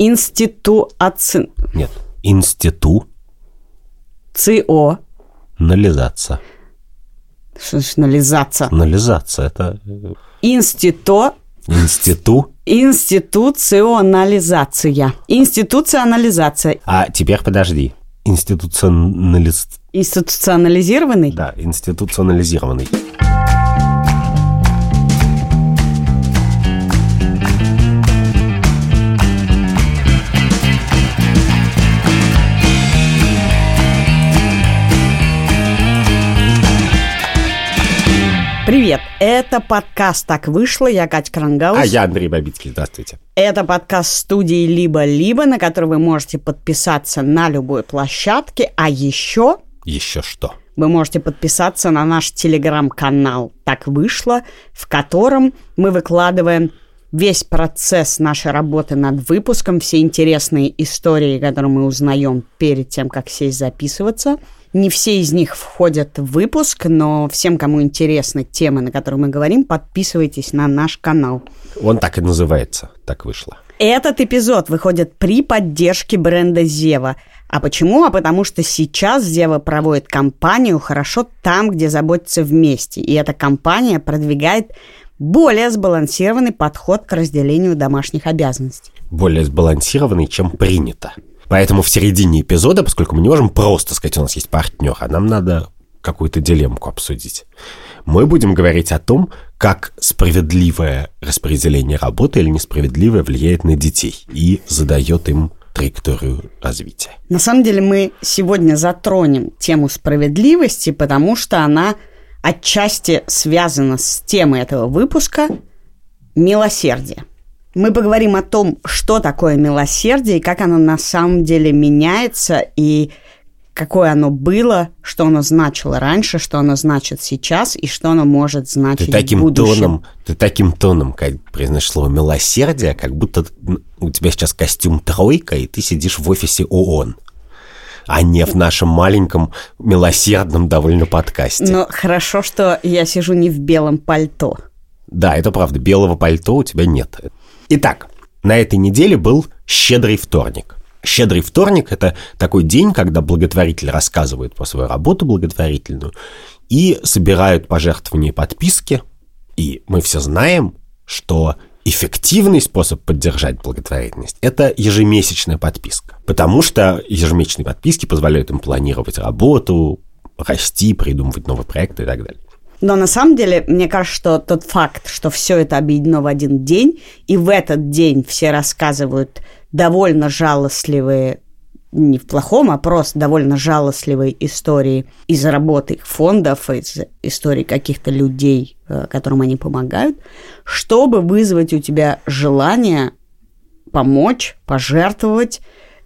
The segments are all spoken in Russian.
Институаци... Нет, институ ЦИО. нализаться. Что значит нализаться? Нализаться это э, Институ... институ. Институционализация. Институционализация. А теперь подожди. Институционализ... Институционализированный? Да, институционализированный. Привет, это подкаст «Так вышло», я Катя Крангаус. А я Андрей Бабицкий, здравствуйте. Это подкаст студии «Либо-либо», на который вы можете подписаться на любой площадке, а еще Еще что? вы можете подписаться на наш телеграм-канал «Так вышло», в котором мы выкладываем весь процесс нашей работы над выпуском, все интересные истории, которые мы узнаем перед тем, как сесть записываться. Не все из них входят в выпуск, но всем, кому интересны темы, на которые мы говорим, подписывайтесь на наш канал. Он так и называется. Так вышло. Этот эпизод выходит при поддержке бренда Зева. А почему? А потому что сейчас Зева проводит кампанию «Хорошо там, где заботятся вместе». И эта кампания продвигает более сбалансированный подход к разделению домашних обязанностей. Более сбалансированный, чем принято. Поэтому в середине эпизода, поскольку мы не можем просто сказать, у нас есть партнер, а нам надо какую-то дилемку обсудить. Мы будем говорить о том, как справедливое распределение работы или несправедливое влияет на детей и задает им траекторию развития. На самом деле мы сегодня затронем тему справедливости, потому что она отчасти связана с темой этого выпуска милосердие. Мы поговорим о том, что такое милосердие и как оно на самом деле меняется и какое оно было, что оно значило раньше, что оно значит сейчас и что оно может значить Ты таким в будущем. тоном, ты таким тоном, как произносишь слово милосердие, как будто у тебя сейчас костюм тройка, и ты сидишь в офисе ООН, а не в нашем маленьком милосердном довольно подкасте. Но хорошо, что я сижу не в белом пальто. Да, это правда, белого пальто у тебя нет. Итак, на этой неделе был щедрый вторник. Щедрый вторник – это такой день, когда благотворители рассказывают про свою работу благотворительную и собирают пожертвования и подписки. И мы все знаем, что эффективный способ поддержать благотворительность – это ежемесячная подписка. Потому что ежемесячные подписки позволяют им планировать работу, расти, придумывать новые проекты и так далее. Но на самом деле, мне кажется, что тот факт, что все это объединено в один день, и в этот день все рассказывают довольно жалостливые, не в плохом, а просто довольно жалостливые истории из работы фондов, из историй каких-то людей, э, которым они помогают, чтобы вызвать у тебя желание помочь, пожертвовать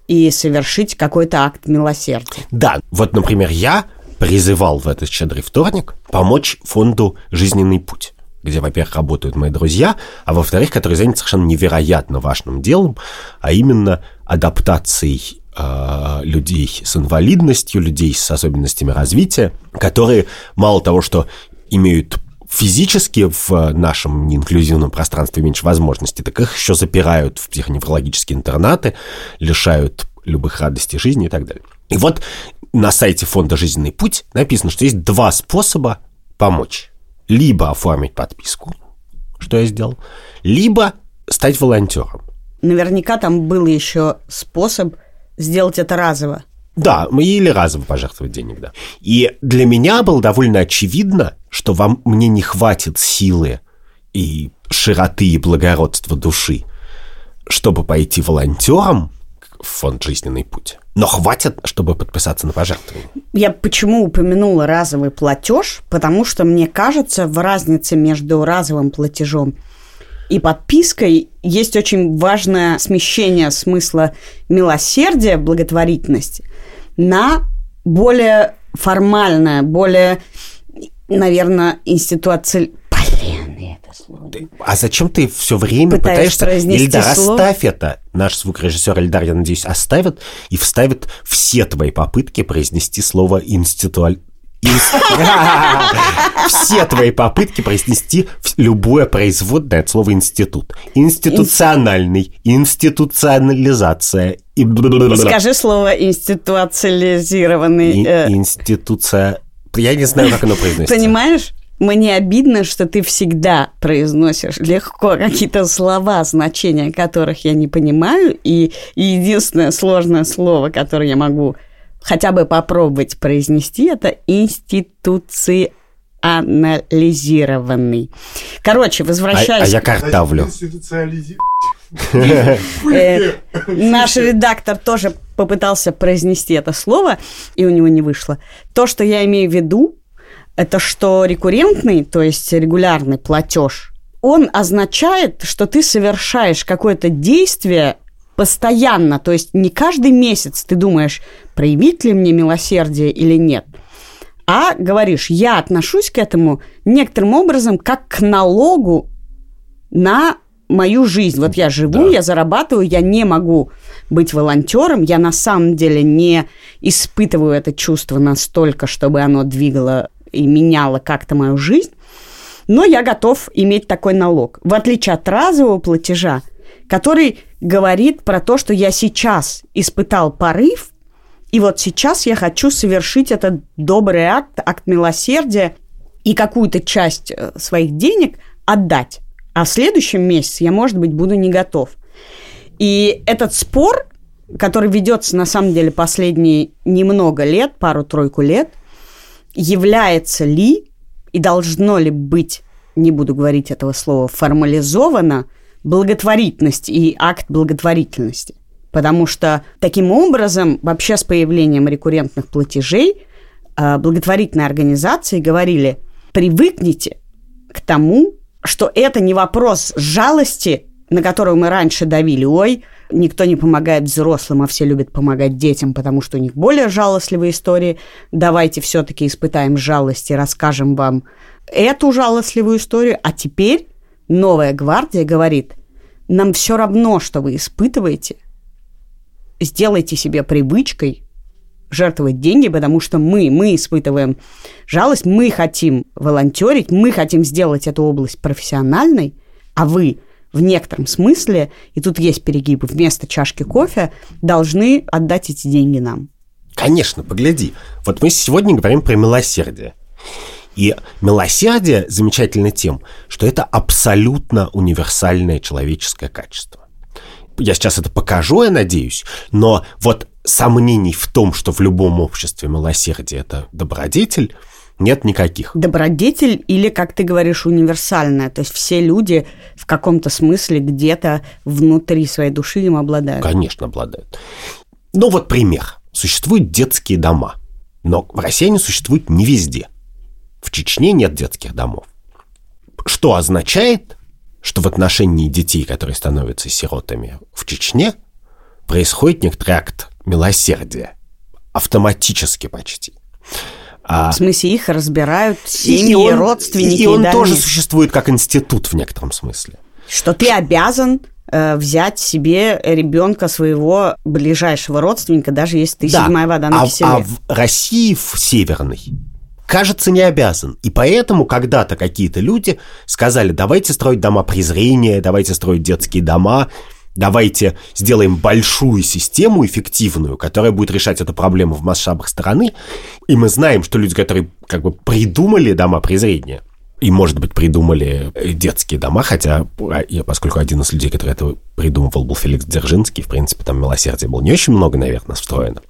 и совершить какой-то акт милосердия. Да, вот, например, я призывал в этот щедрый вторник помочь фонду «Жизненный путь», где, во-первых, работают мои друзья, а во-вторых, который занят совершенно невероятно важным делом, а именно адаптацией э, людей с инвалидностью, людей с особенностями развития, которые мало того, что имеют физически в нашем неинклюзивном пространстве меньше возможностей, так их еще запирают в психоневрологические интернаты, лишают любых радостей жизни и так далее. И вот на сайте фонда «Жизненный путь» написано, что есть два способа помочь. Либо оформить подписку, что я сделал, либо стать волонтером. Наверняка там был еще способ сделать это разово. Да, или разово пожертвовать денег, да. И для меня было довольно очевидно, что вам, мне не хватит силы и широты и благородства души, чтобы пойти волонтером в фонд «Жизненный путь». Но хватит, чтобы подписаться на пожертвование. Я почему упомянула разовый платеж? Потому что мне кажется, в разнице между разовым платежом и подпиской есть очень важное смещение смысла милосердия, благотворительности на более формальное, более, наверное, институци... Блин, это слово. А зачем ты все время Пытаешь пытаешься... Ильдар, слово? оставь это. Наш звукорежиссер Ильдар, я надеюсь, оставит и вставит все твои попытки произнести слово институаль... Все твои попытки произнести любое производное от слова институт. Институциональный, институционализация. И... Скажи слово институциализированный. Э. Институция... Я не знаю, как оно произносится. Понимаешь? Мне обидно, что ты всегда произносишь легко какие-то слова, значения которых я не понимаю, и единственное сложное слово, которое я могу хотя бы попробовать произнести, это институции анализированный. Короче, возвращаясь... А, а я картавлю. Э, наш редактор тоже попытался произнести это слово, и у него не вышло. То, что я имею в виду, это что рекуррентный, то есть регулярный платеж, он означает, что ты совершаешь какое-то действие постоянно, то есть не каждый месяц ты думаешь, проявить ли мне милосердие или нет, а говоришь, я отношусь к этому некоторым образом как к налогу на мою жизнь. Вот я живу, да. я зарабатываю, я не могу быть волонтером, я на самом деле не испытываю это чувство настолько, чтобы оно двигало и меняло как-то мою жизнь, но я готов иметь такой налог. В отличие от разового платежа, который говорит про то, что я сейчас испытал порыв, и вот сейчас я хочу совершить этот добрый акт, акт милосердия и какую-то часть э, своих денег отдать. А в следующем месяце я, может быть, буду не готов. И этот спор, который ведется на самом деле последние немного лет, пару-тройку лет, является ли и должно ли быть, не буду говорить этого слова, формализовано благотворительность и акт благотворительности. Потому что таким образом, вообще с появлением рекуррентных платежей, э, благотворительные организации говорили, привыкните к тому, что это не вопрос жалости, на которую мы раньше давили. Ой, никто не помогает взрослым, а все любят помогать детям, потому что у них более жалостливые истории. Давайте все-таки испытаем жалость и расскажем вам эту жалостливую историю. А теперь новая гвардия говорит, нам все равно, что вы испытываете, сделайте себе привычкой жертвовать деньги, потому что мы, мы испытываем жалость, мы хотим волонтерить, мы хотим сделать эту область профессиональной, а вы в некотором смысле, и тут есть перегибы, вместо чашки кофе должны отдать эти деньги нам. Конечно, погляди. Вот мы сегодня говорим про милосердие. И милосердие замечательно тем, что это абсолютно универсальное человеческое качество. Я сейчас это покажу, я надеюсь, но вот сомнений в том, что в любом обществе милосердие – это добродетель, нет никаких. Добродетель или, как ты говоришь, универсальная. То есть все люди в каком-то смысле где-то внутри своей души им обладают. Конечно, обладают. Ну вот пример. Существуют детские дома. Но в России они существуют не везде. В Чечне нет детских домов. Что означает, что в отношении детей, которые становятся сиротами в Чечне, происходит некоторый акт милосердия. Автоматически почти. А, в смысле, их разбирают семьи, и он, родственники. И он да, тоже существует как институт в некотором смысле. Что ты обязан э, взять себе ребенка своего ближайшего родственника, даже если ты да. седьмая вода на а, киселе. А в России, в Северной, кажется, не обязан. И поэтому когда-то какие-то люди сказали, давайте строить дома презрения, давайте строить детские дома, давайте сделаем большую систему эффективную, которая будет решать эту проблему в масштабах страны. И мы знаем, что люди, которые как бы придумали дома презрения, и, может быть, придумали э, детские дома, хотя а, я, поскольку один из людей, который это придумывал, был Феликс Дзержинский, в принципе, там милосердия было не очень много, наверное, встроено.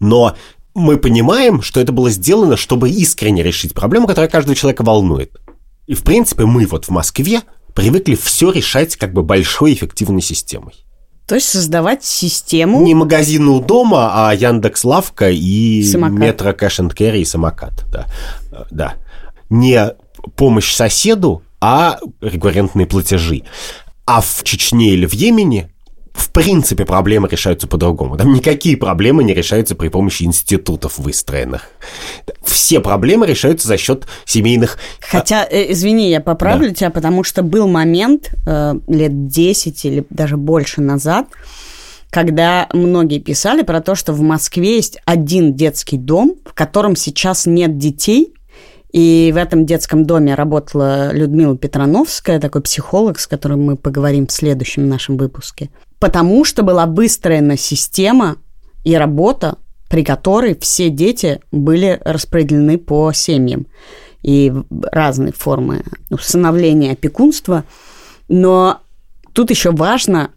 Но мы понимаем, что это было сделано, чтобы искренне решить проблему, которая каждого человека волнует. И, в принципе, мы вот в Москве привыкли все решать как бы большой эффективной системой. То есть создавать систему... Не магазин у дома, а Яндекс Лавка и самокат. метро Кэш энд Керри и самокат. Да. да. Не помощь соседу, а регулярные платежи. А в Чечне или в Йемене в принципе, проблемы решаются по-другому. Там никакие проблемы не решаются при помощи институтов выстроенных. Все проблемы решаются за счет семейных... А, Хотя, э, извини, я поправлю да. тебя, потому что был момент э, лет 10 или даже больше назад, когда многие писали про то, что в Москве есть один детский дом, в котором сейчас нет детей, и в этом детском доме работала Людмила Петрановская, такой психолог, с которым мы поговорим в следующем нашем выпуске. Потому что была выстроена система и работа, при которой все дети были распределены по семьям и разные формы усыновления опекунства. Но тут еще важно,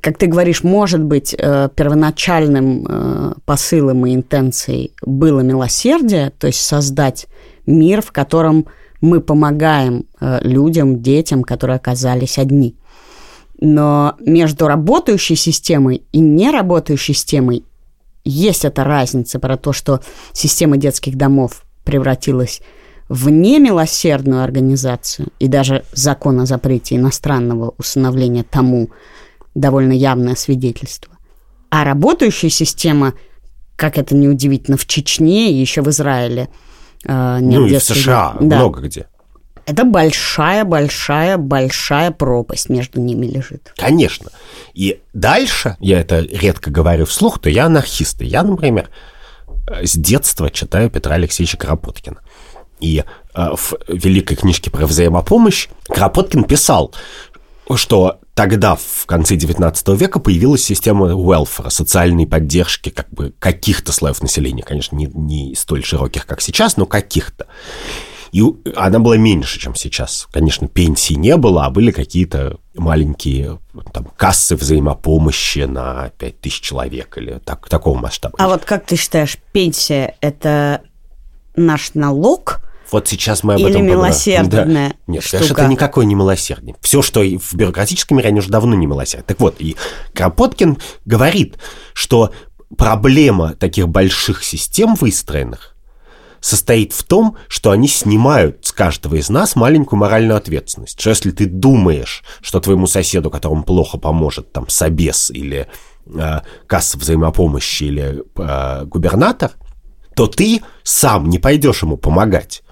как ты говоришь, может быть, э, первоначальным э, посылом и интенцией было милосердие, то есть создать мир, в котором мы помогаем э, людям, детям, которые оказались одни. Но между работающей системой и неработающей системой есть эта разница про то, что система детских домов превратилась в немилосердную организацию, и даже закон о запрете иностранного усыновления тому довольно явное свидетельство. А работающая система, как это неудивительно, в Чечне и еще в Израиле – э, нет Ну и в США да. много где. Это большая-большая-большая пропасть между ними лежит. Конечно. И дальше, я это редко говорю вслух, то я анархист. И я, например, с детства читаю Петра Алексеевича Кропоткина. И э, в великой книжке про взаимопомощь Кропоткин писал, что тогда, в конце 19 века, появилась система welfare, социальной поддержки как бы каких-то слоев населения, конечно, не, не столь широких, как сейчас, но каких-то. И она была меньше, чем сейчас. Конечно, пенсии не было, а были какие-то маленькие там, кассы взаимопомощи на 5000 человек или так, такого масштаба. А вот как ты считаешь, пенсия – это наш налог – вот сейчас мы об Или этом милосердная да. Нет, штука. конечно, это никакой не милосердие. Все, что в бюрократическом мире, они уже давно не милосердие. Так вот, и Кропоткин говорит, что проблема таких больших систем выстроенных состоит в том, что они снимают с каждого из нас маленькую моральную ответственность. Что если ты думаешь, что твоему соседу, которому плохо поможет там собес или э, касса взаимопомощи или э, губернатор, то ты сам не пойдешь ему помогать.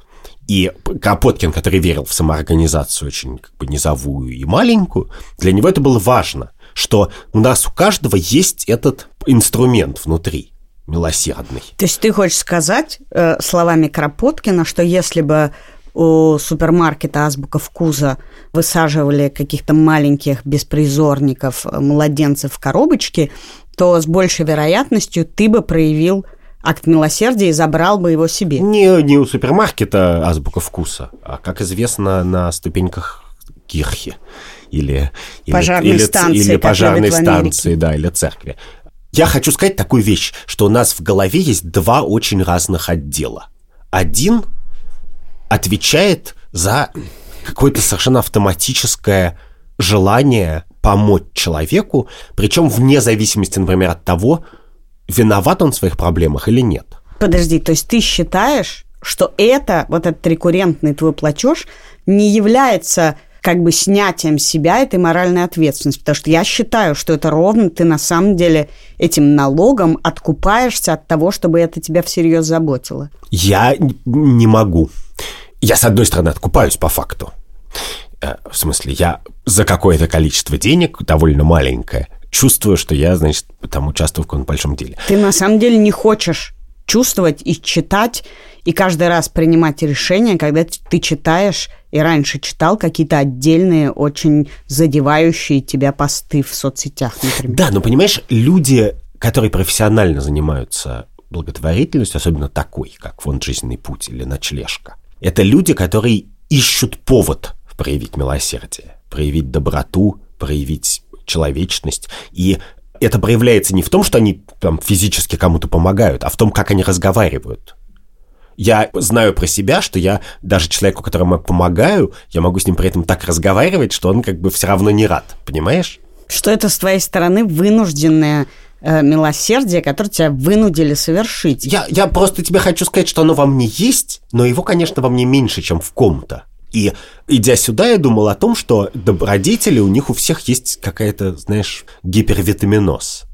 И Капоткин, который верил в самоорганизацию очень как бы низовую и маленькую, для него это было важно, что у нас у каждого есть этот инструмент внутри милосердный. То есть ты хочешь сказать э, словами Кропоткина, что если бы у супермаркета «Азбука вкуса» высаживали каких-то маленьких беспризорников, э, младенцев в коробочки, то с большей вероятностью ты бы проявил акт милосердия и забрал бы его себе. Не, не у супермаркета азбука вкуса, а, как известно, на ступеньках кирхи или, пожарной или, станции, или пожарной станции, да, или церкви. Я хочу сказать такую вещь, что у нас в голове есть два очень разных отдела. Один отвечает за какое-то совершенно автоматическое желание помочь человеку, причем вне зависимости, например, от того, виноват он в своих проблемах или нет. Подожди, то есть ты считаешь, что это, вот этот рекуррентный твой платеж, не является как бы снятием себя этой моральной ответственности. Потому что я считаю, что это ровно ты на самом деле этим налогом откупаешься от того, чтобы это тебя всерьез заботило. Я не могу. Я, с одной стороны, откупаюсь по факту. Э, в смысле, я за какое-то количество денег, довольно маленькое, чувствую, что я, значит, там участвую в каком-то большом деле. Ты на самом деле не хочешь чувствовать и читать, и каждый раз принимать решения, когда ты читаешь и раньше читал какие-то отдельные, очень задевающие тебя посты в соцсетях, например. Да, но понимаешь, люди, которые профессионально занимаются благотворительностью, особенно такой, как фонд «Жизненный путь» или «Ночлежка», это люди, которые ищут повод проявить милосердие, проявить доброту, проявить человечность. И это проявляется не в том, что они там, физически кому-то помогают, а в том, как они разговаривают. Я знаю про себя, что я даже человеку, которому я помогаю, я могу с ним при этом так разговаривать, что он как бы все равно не рад, понимаешь? Что это с твоей стороны вынужденное э, милосердие, которое тебя вынудили совершить. Я, я просто тебе хочу сказать, что оно во мне есть, но его, конечно, во мне меньше, чем в ком-то. И идя сюда, я думал о том, что добродетели у них у всех есть какая-то, знаешь, гипервитаминоз.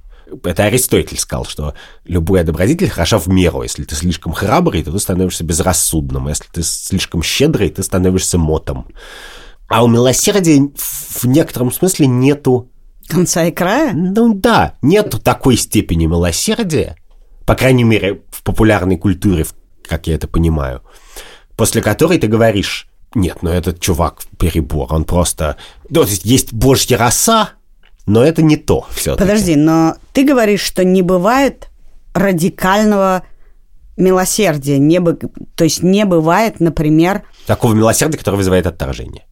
Это Аристотель сказал, что любая добродетель хороша в меру. Если ты слишком храбрый, то ты становишься безрассудным. А если ты слишком щедрый, ты становишься мотом. А у милосердия в некотором смысле нету Конца и края? Ну да, нет такой степени милосердия, по крайней мере, в популярной культуре, как я это понимаю, после которой ты говоришь, нет, ну этот чувак перебор, он просто... Ну, то есть есть божья роса, но это не то все Подожди, но ты говоришь, что не бывает радикального милосердия, не бы, то есть не бывает, например... Такого милосердия, которое вызывает отторжение.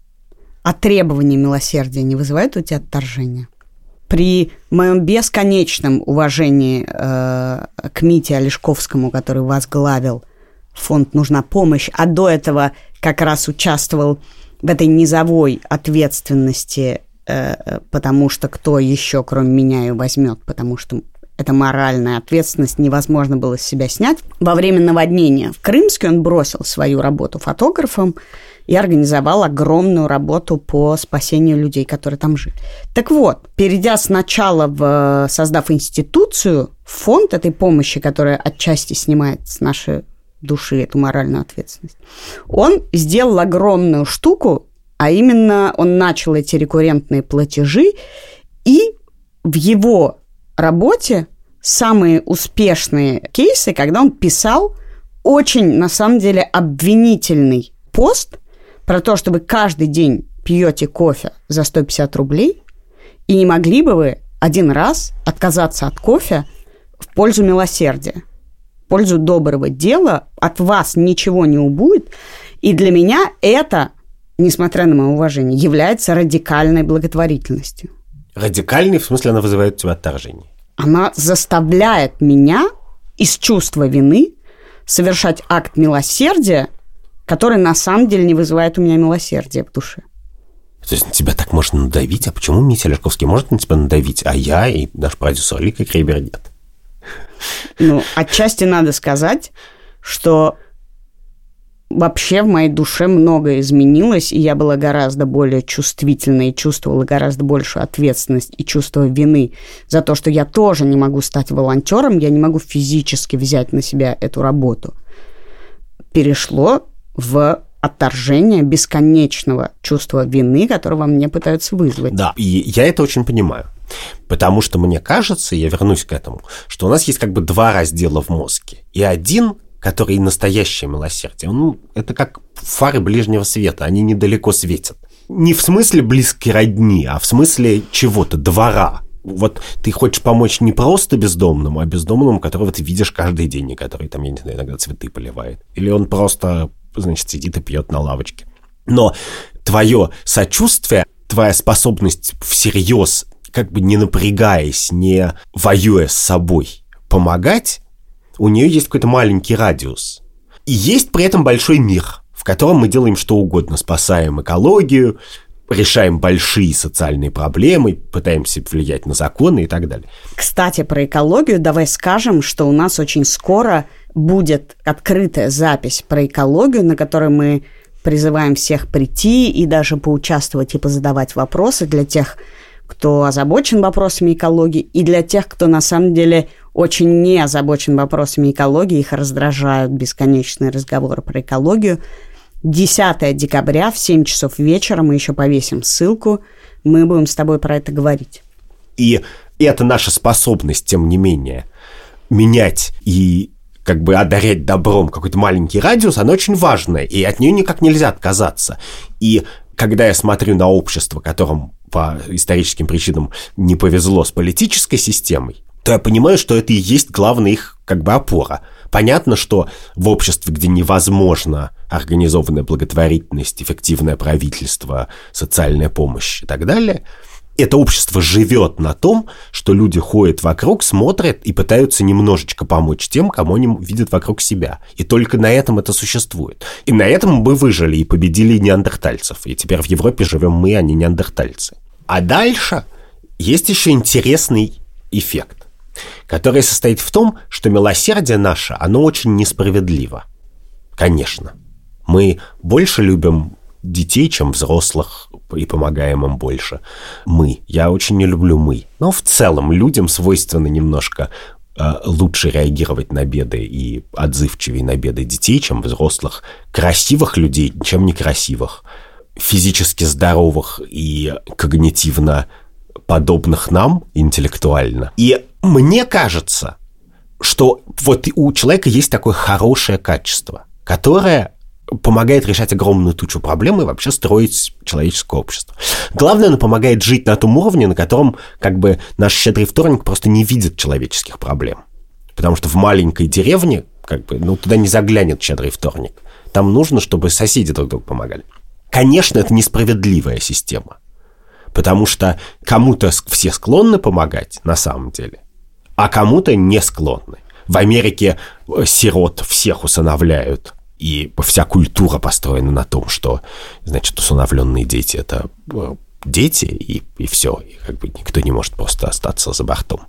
А требования милосердия не вызывают у тебя отторжения? При моем бесконечном уважении э, к Мите Олешковскому, который возглавил фонд «Нужна помощь», а до этого как раз участвовал в этой низовой ответственности, потому что кто еще, кроме меня, ее возьмет, потому что эта моральная ответственность невозможно было с себя снять. Во время наводнения в Крымске он бросил свою работу фотографом и организовал огромную работу по спасению людей, которые там жили. Так вот, перейдя сначала в, создав институцию, фонд этой помощи, которая отчасти снимает с нашей души эту моральную ответственность, он сделал огромную штуку, а именно он начал эти рекуррентные платежи, и в его работе самые успешные кейсы, когда он писал очень, на самом деле, обвинительный пост про то, чтобы каждый день пьете кофе за 150 рублей, и не могли бы вы один раз отказаться от кофе в пользу милосердия, в пользу доброго дела, от вас ничего не убудет. И для меня это, несмотря на мое уважение, является радикальной благотворительностью. Радикальный, в смысле, она вызывает у тебя отторжение она заставляет меня из чувства вины совершать акт милосердия, который на самом деле не вызывает у меня милосердия в душе. То есть на тебя так можно надавить? А почему Митя Лешковский может на тебя надавить, а я и наш продюсер Лика Крейбер нет? Ну, отчасти надо сказать, что вообще в моей душе многое изменилось, и я была гораздо более чувствительной, и чувствовала гораздо большую ответственность и чувство вины за то, что я тоже не могу стать волонтером, я не могу физически взять на себя эту работу. Перешло в отторжение бесконечного чувства вины, которого мне пытаются вызвать. Да, и я это очень понимаю. Потому что мне кажется, я вернусь к этому, что у нас есть как бы два раздела в мозге. И один который настоящее милосердие. Ну, это как фары ближнего света, они недалеко светят. Не в смысле близкой родни, а в смысле чего-то, двора. Вот ты хочешь помочь не просто бездомному, а бездомному, которого ты видишь каждый день, и который там, я не знаю, иногда цветы поливает. Или он просто, значит, сидит и пьет на лавочке. Но твое сочувствие, твоя способность всерьез, как бы не напрягаясь, не воюя с собой, помогать, у нее есть какой-то маленький радиус. И есть при этом большой мир, в котором мы делаем что угодно, спасаем экологию, решаем большие социальные проблемы, пытаемся влиять на законы и так далее. Кстати, про экологию давай скажем, что у нас очень скоро будет открытая запись про экологию, на которой мы призываем всех прийти и даже поучаствовать и позадавать вопросы для тех, кто озабочен вопросами экологии, и для тех, кто на самом деле очень не озабочен вопросами экологии, их раздражают бесконечные разговоры про экологию. 10 декабря в 7 часов вечера мы еще повесим ссылку, мы будем с тобой про это говорить. И это наша способность, тем не менее, менять и как бы одарять добром какой-то маленький радиус, она очень важная, и от нее никак нельзя отказаться. И когда я смотрю на общество, которым по историческим причинам не повезло с политической системой, то я понимаю, что это и есть главная их как бы опора. Понятно, что в обществе, где невозможно организованная благотворительность, эффективное правительство, социальная помощь и так далее, это общество живет на том, что люди ходят вокруг, смотрят и пытаются немножечко помочь тем, кому они видят вокруг себя. И только на этом это существует. И на этом мы выжили и победили неандертальцев. И теперь в Европе живем мы, а не неандертальцы. А дальше есть еще интересный эффект которая состоит в том, что милосердие наше, оно очень несправедливо. Конечно. Мы больше любим детей, чем взрослых, и помогаем им больше. Мы. Я очень не люблю мы. Но в целом людям свойственно немножко э, лучше реагировать на беды и отзывчивее на беды детей, чем взрослых. Красивых людей, чем некрасивых. Физически здоровых и когнитивно подобных нам интеллектуально. И мне кажется, что вот у человека есть такое хорошее качество, которое помогает решать огромную тучу проблем и вообще строить человеческое общество. Главное, оно помогает жить на том уровне, на котором как бы наш щедрый вторник просто не видит человеческих проблем. Потому что в маленькой деревне как бы, ну, туда не заглянет щедрый вторник. Там нужно, чтобы соседи друг другу помогали. Конечно, это несправедливая система. Потому что кому-то все склонны помогать на самом деле, а кому-то не склонны. В Америке э, сирот всех усыновляют, и вся культура построена на том, что, значит, усыновленные дети – это э, дети, и, и все. И как бы никто не может просто остаться за бортом.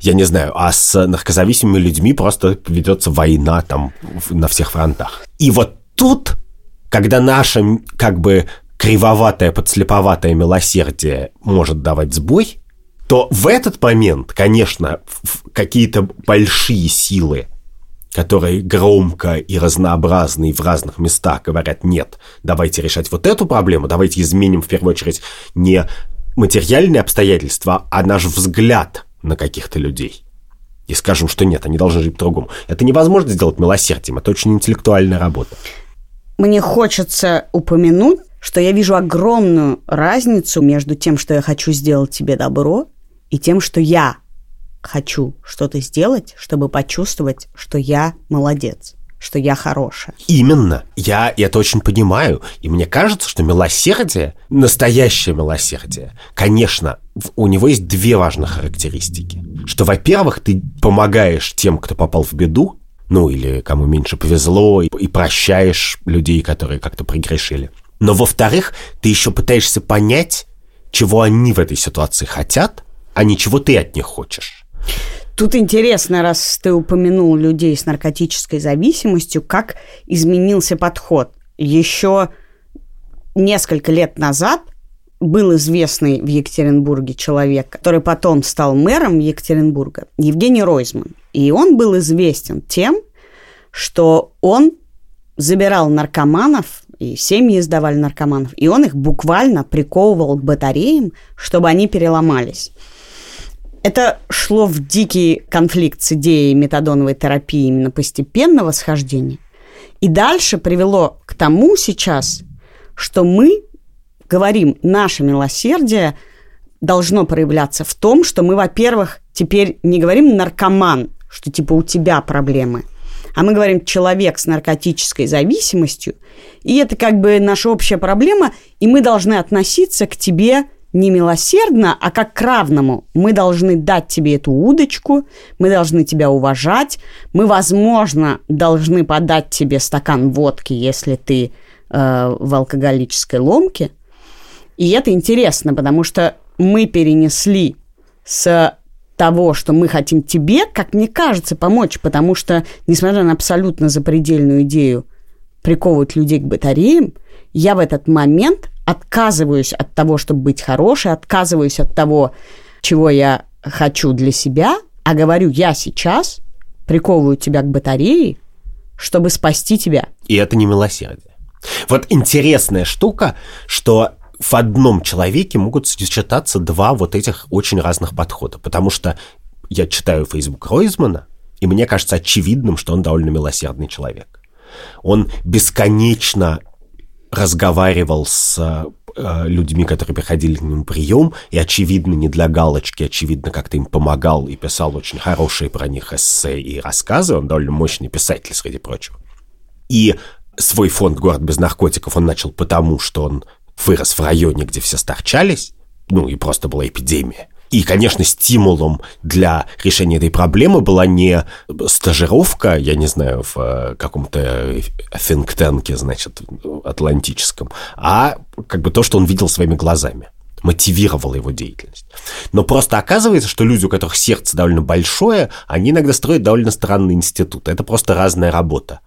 Я не знаю, а с наркозависимыми людьми просто ведется война там на всех фронтах. И вот тут, когда наше как бы кривоватое, подслеповатое милосердие может давать сбой, то в этот момент, конечно, какие-то большие силы, которые громко и разнообразно и в разных местах говорят, нет, давайте решать вот эту проблему, давайте изменим в первую очередь не материальные обстоятельства, а наш взгляд на каких-то людей. И скажем, что нет, они должны жить по-другому. Это невозможно сделать милосердием, это очень интеллектуальная работа. Мне хочется упомянуть, что я вижу огромную разницу между тем, что я хочу сделать тебе добро, и тем, что я хочу что-то сделать, чтобы почувствовать, что я молодец что я хорошая. Именно. Я это очень понимаю. И мне кажется, что милосердие, настоящее милосердие, конечно, у него есть две важных характеристики. Что, во-первых, ты помогаешь тем, кто попал в беду, ну или кому меньше повезло, и прощаешь людей, которые как-то прегрешили. Но, во-вторых, ты еще пытаешься понять, чего они в этой ситуации хотят, а не чего ты от них хочешь. Тут интересно, раз ты упомянул людей с наркотической зависимостью, как изменился подход. Еще несколько лет назад был известный в Екатеринбурге человек, который потом стал мэром Екатеринбурга, Евгений Ройзман. И он был известен тем, что он забирал наркоманов, и семьи сдавали наркоманов, и он их буквально приковывал к батареям, чтобы они переломались. Это шло в дикий конфликт с идеей метадоновой терапии именно постепенного схождения. И дальше привело к тому сейчас, что мы говорим, наше милосердие должно проявляться в том, что мы, во-первых, теперь не говорим наркоман, что типа у тебя проблемы, а мы говорим человек с наркотической зависимостью, и это как бы наша общая проблема, и мы должны относиться к тебе не милосердно, а как к равному. Мы должны дать тебе эту удочку, мы должны тебя уважать, мы, возможно, должны подать тебе стакан водки, если ты э, в алкоголической ломке. И это интересно, потому что мы перенесли с того, что мы хотим тебе, как мне кажется, помочь, потому что, несмотря на абсолютно запредельную идею приковывать людей к батареям, я в этот момент отказываюсь от того, чтобы быть хорошей, отказываюсь от того, чего я хочу для себя, а говорю, я сейчас приковываю тебя к батарее, чтобы спасти тебя. И это не милосердие. Вот интересная штука, что в одном человеке могут сочетаться два вот этих очень разных подхода, потому что я читаю Facebook Ройзмана, и мне кажется очевидным, что он довольно милосердный человек. Он бесконечно разговаривал с э, людьми, которые приходили к нему прием, и, очевидно, не для галочки, очевидно, как-то им помогал и писал очень хорошие про них эссе и рассказы. Он довольно мощный писатель, среди прочего. И свой фонд «Город без наркотиков» он начал потому, что он вырос в районе, где все старчались, ну и просто была эпидемия. И, конечно, стимулом для решения этой проблемы была не стажировка, я не знаю, в э, каком-то think значит, атлантическом, а как бы то, что он видел своими глазами мотивировало его деятельность. Но просто оказывается, что люди, у которых сердце довольно большое, они иногда строят довольно странный институт. Это просто разная работа.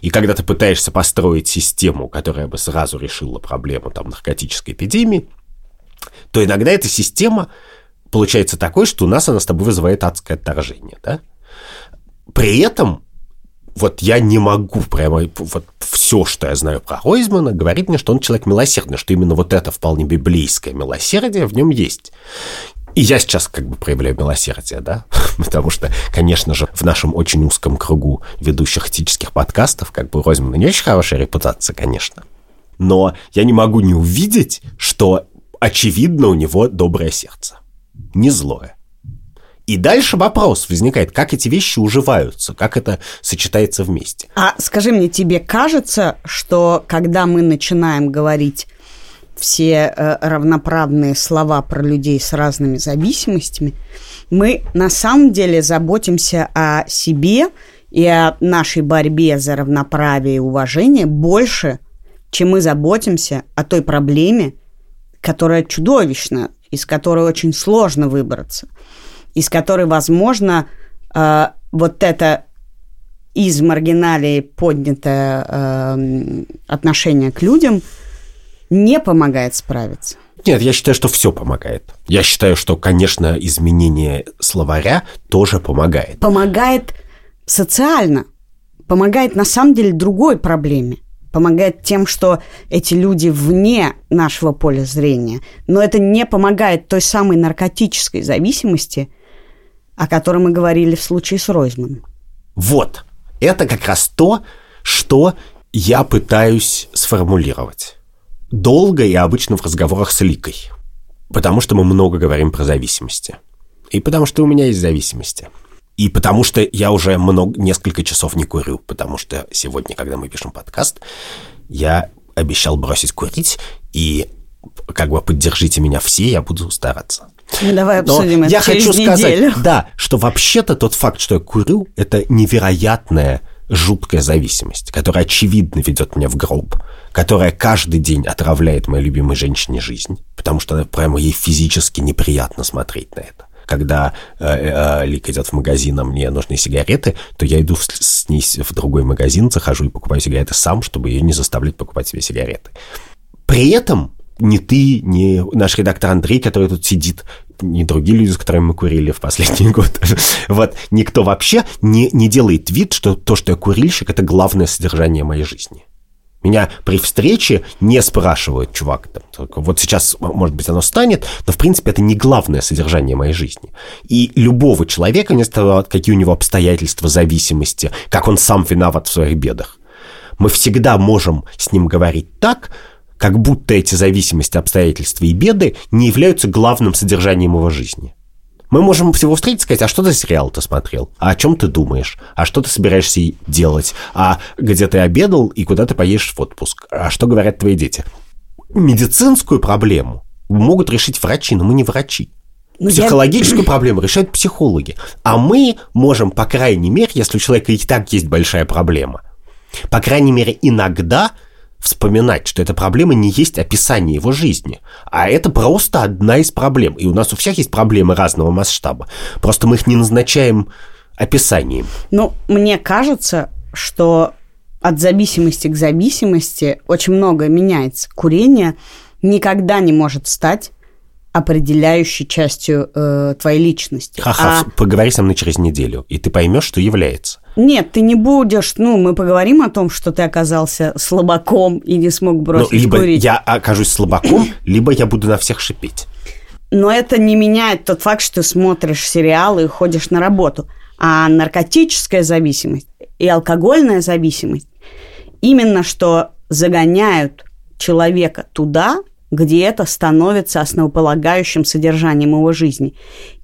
И когда ты пытаешься построить систему, которая бы сразу решила проблему там, наркотической эпидемии, то иногда эта система получается такой, что у нас она с тобой вызывает адское отторжение, да? При этом вот я не могу прямо вот все, что я знаю про Ройзмана, говорит мне, что он человек милосердный, что именно вот это вполне библейское милосердие в нем есть. И я сейчас как бы проявляю милосердие, да, потому что, конечно же, в нашем очень узком кругу ведущих этических подкастов, как бы Ройзмана не очень хорошая репутация, конечно. Но я не могу не увидеть, что очевидно у него доброе сердце, не злое. И дальше вопрос возникает, как эти вещи уживаются, как это сочетается вместе. А скажи мне, тебе кажется, что когда мы начинаем говорить все э, равноправные слова про людей с разными зависимостями, мы на самом деле заботимся о себе и о нашей борьбе за равноправие и уважение больше, чем мы заботимся о той проблеме, которая чудовищна, из которой очень сложно выбраться – из которой, возможно, э, вот это из маргиналии поднятое э, отношение к людям не помогает справиться. Нет, я считаю, что все помогает. Я считаю, что, конечно, изменение словаря тоже помогает. Помогает социально. Помогает на самом деле другой проблеме. Помогает тем, что эти люди вне нашего поля зрения. Но это не помогает той самой наркотической зависимости, о котором мы говорили в случае с Ройзманом. Вот. Это как раз то, что я пытаюсь сформулировать. Долго и обычно в разговорах с Ликой. Потому что мы много говорим про зависимости. И потому что у меня есть зависимости. И потому что я уже много, несколько часов не курю. Потому что сегодня, когда мы пишем подкаст, я обещал бросить курить. И как бы поддержите меня все, я буду стараться. Ну, давай обсудим Но это я через хочу неделю. сказать, да, что вообще-то тот факт, что я курю, это невероятная жуткая зависимость, которая очевидно ведет меня в гроб, которая каждый день отравляет моей любимой женщине жизнь, потому что прямо ей физически неприятно смотреть на это. Когда э, э, Лика идет в магазин, а мне нужны сигареты, то я иду с, с ней в другой магазин, захожу и покупаю сигареты сам, чтобы ее не заставлять покупать себе сигареты. При этом ни ты, ни наш редактор Андрей, который тут сидит, ни другие люди, с которыми мы курили в последний год. вот никто вообще не, не делает вид, что то, что я курильщик, это главное содержание моей жизни. Меня при встрече не спрашивают, чувак, там, вот сейчас, может быть, оно станет, но, в принципе, это не главное содержание моей жизни. И любого человека, не того, какие у него обстоятельства, зависимости, как он сам виноват в своих бедах, мы всегда можем с ним говорить так, как будто эти зависимости, обстоятельства и беды не являются главным содержанием его жизни. Мы можем всего встретить и сказать, а что за сериал ты смотрел? А о чем ты думаешь? А что ты собираешься делать? А где ты обедал и куда ты поедешь в отпуск? А что говорят твои дети? Медицинскую проблему могут решить врачи, но мы не врачи. Ну, Психологическую я... проблему решают психологи. А мы можем, по крайней мере, если у человека и так есть большая проблема, по крайней мере, иногда вспоминать, что эта проблема не есть описание его жизни, а это просто одна из проблем. И у нас у всех есть проблемы разного масштаба. Просто мы их не назначаем описанием. Ну, мне кажется, что от зависимости к зависимости очень многое меняется. Курение никогда не может стать определяющей частью э, твоей личности. Ха-ха, а... поговори со мной через неделю, и ты поймешь, что является. Нет, ты не будешь. Ну, мы поговорим о том, что ты оказался слабаком и не смог бросить ну, либо курить. я окажусь слабаком, либо я буду на всех шипеть. Но это не меняет тот факт, что ты смотришь сериалы и ходишь на работу. А наркотическая зависимость и алкогольная зависимость именно что загоняют человека туда, где это становится основополагающим содержанием его жизни.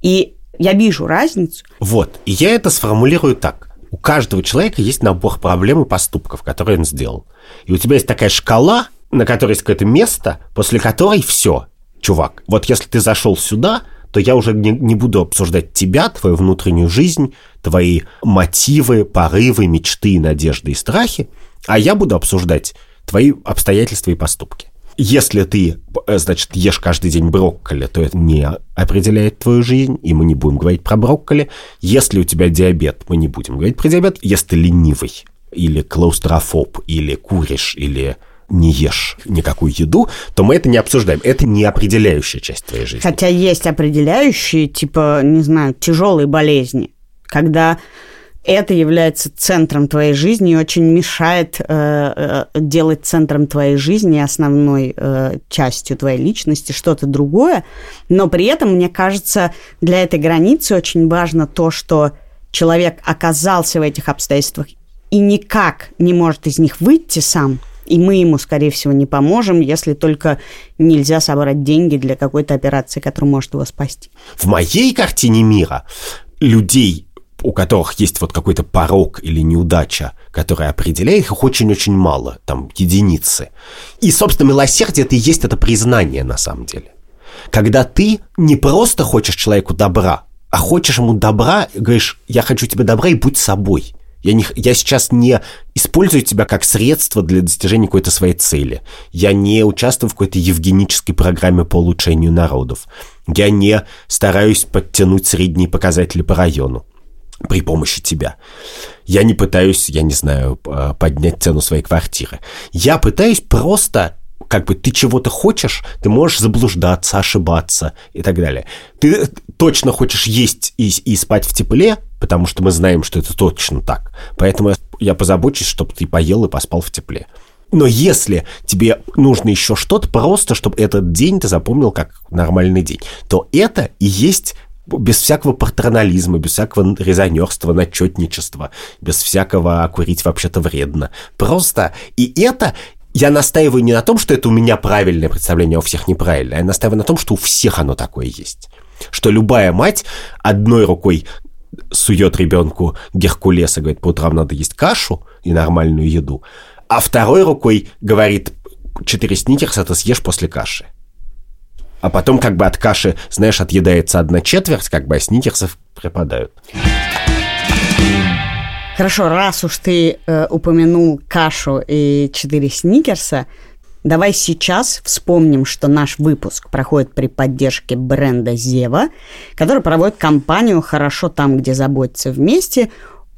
И я вижу разницу. Вот, и я это сформулирую так. У каждого человека есть набор проблем и поступков, которые он сделал. И у тебя есть такая шкала, на которой есть какое-то место, после которой все, чувак, вот если ты зашел сюда, то я уже не, не буду обсуждать тебя, твою внутреннюю жизнь, твои мотивы, порывы, мечты, надежды и страхи, а я буду обсуждать твои обстоятельства и поступки. Если ты, э, значит, ешь каждый день брокколи, то это не определяет твою жизнь, и мы не будем говорить про брокколи. Если у тебя диабет, мы не будем говорить про диабет. Если ты ленивый, или клаустрофоб, или куришь, или не ешь никакую еду, то мы это не обсуждаем. Это не определяющая часть твоей жизни. Хотя есть определяющие, типа, не знаю, тяжелые болезни, когда это является центром твоей жизни и очень мешает э, э, делать центром твоей жизни основной э, частью твоей личности что-то другое. Но при этом, мне кажется, для этой границы очень важно то, что человек оказался в этих обстоятельствах и никак не может из них выйти сам, и мы ему, скорее всего, не поможем, если только нельзя собрать деньги для какой-то операции, которая может его спасти. В моей картине мира людей, у которых есть вот какой-то порог или неудача, которая определяет их очень-очень мало, там, единицы. И, собственно, милосердие это и есть это признание на самом деле. Когда ты не просто хочешь человеку добра, а хочешь ему добра, говоришь, я хочу тебе добра и будь собой. Я, не, я сейчас не использую тебя как средство для достижения какой-то своей цели. Я не участвую в какой-то евгенической программе по улучшению народов. Я не стараюсь подтянуть средние показатели по району при помощи тебя. Я не пытаюсь, я не знаю, поднять цену своей квартиры. Я пытаюсь просто как бы ты чего-то хочешь, ты можешь заблуждаться, ошибаться и так далее. Ты точно хочешь есть и, и спать в тепле, потому что мы знаем, что это точно так. Поэтому я позабочусь, чтобы ты поел и поспал в тепле. Но если тебе нужно еще что-то, просто чтобы этот день ты запомнил как нормальный день, то это и есть без всякого патронализма, без всякого резонерства, начетничества, без всякого курить вообще-то вредно. Просто и это я настаиваю не на том, что это у меня правильное представление, а у всех неправильное, я настаиваю на том, что у всех оно такое есть. Что любая мать одной рукой сует ребенку Геркулеса, говорит, по утрам надо есть кашу и нормальную еду, а второй рукой говорит, четыре сникерса ты съешь после каши. А потом как бы от каши, знаешь, отъедается одна четверть, как бы, а сникерсов пропадают. Хорошо, раз уж ты э, упомянул кашу и четыре сникерса, давай сейчас вспомним, что наш выпуск проходит при поддержке бренда Зева, который проводит кампанию «Хорошо там, где заботятся вместе»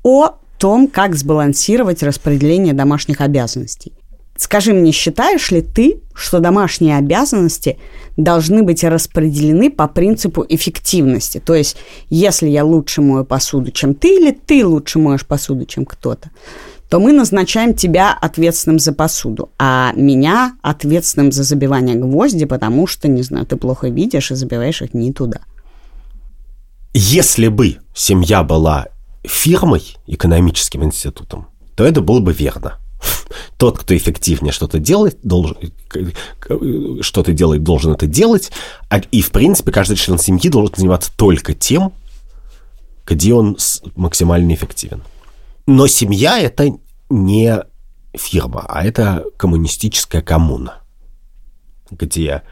о том, как сбалансировать распределение домашних обязанностей. Скажи мне, считаешь ли ты, что домашние обязанности должны быть распределены по принципу эффективности? То есть, если я лучше мою посуду, чем ты, или ты лучше моешь посуду, чем кто-то, то мы назначаем тебя ответственным за посуду, а меня ответственным за забивание гвозди, потому что, не знаю, ты плохо видишь и забиваешь их не туда. Если бы семья была фирмой, экономическим институтом, то это было бы верно тот, кто эффективнее что-то делает, должен, что-то делает, должен это делать. А, и, в принципе, каждый член семьи должен заниматься только тем, где он максимально эффективен. Но семья – это не фирма, а это коммунистическая коммуна, где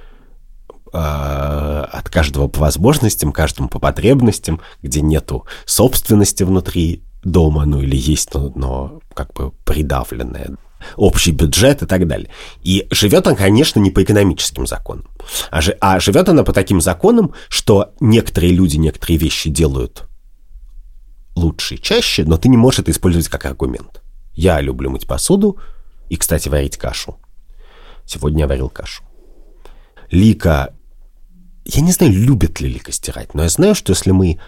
э, от каждого по возможностям, каждому по потребностям, где нету собственности внутри дома, ну или есть, но, но как бы придавленное, общий бюджет и так далее. И живет он, конечно, не по экономическим законам, а, ж, а живет она по таким законам, что некоторые люди некоторые вещи делают лучше и чаще, но ты не можешь это использовать как аргумент. Я люблю мыть посуду и, кстати, варить кашу. Сегодня я варил кашу. Лика... Я не знаю, любит ли Лика стирать, но я знаю, что если мы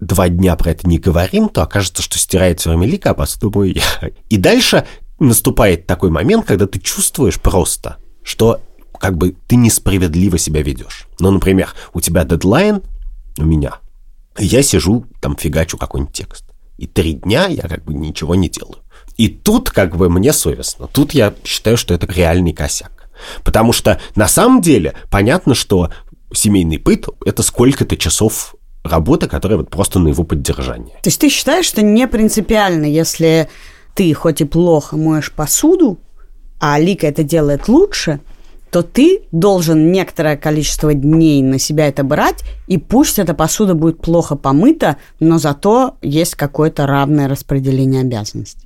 два дня про это не говорим, то окажется, что стирает все время Лика, а посуду мою я. И дальше наступает такой момент, когда ты чувствуешь просто, что как бы ты несправедливо себя ведешь. Ну, например, у тебя дедлайн, у меня, я сижу, там фигачу какой-нибудь текст. И три дня я как бы ничего не делаю. И тут как бы мне совестно. Тут я считаю, что это реальный косяк. Потому что на самом деле понятно, что семейный быт – это сколько-то часов работа, которая вот просто на его поддержание. То есть ты считаешь, что не принципиально, если ты хоть и плохо моешь посуду, а Лика это делает лучше, то ты должен некоторое количество дней на себя это брать, и пусть эта посуда будет плохо помыта, но зато есть какое-то равное распределение обязанностей.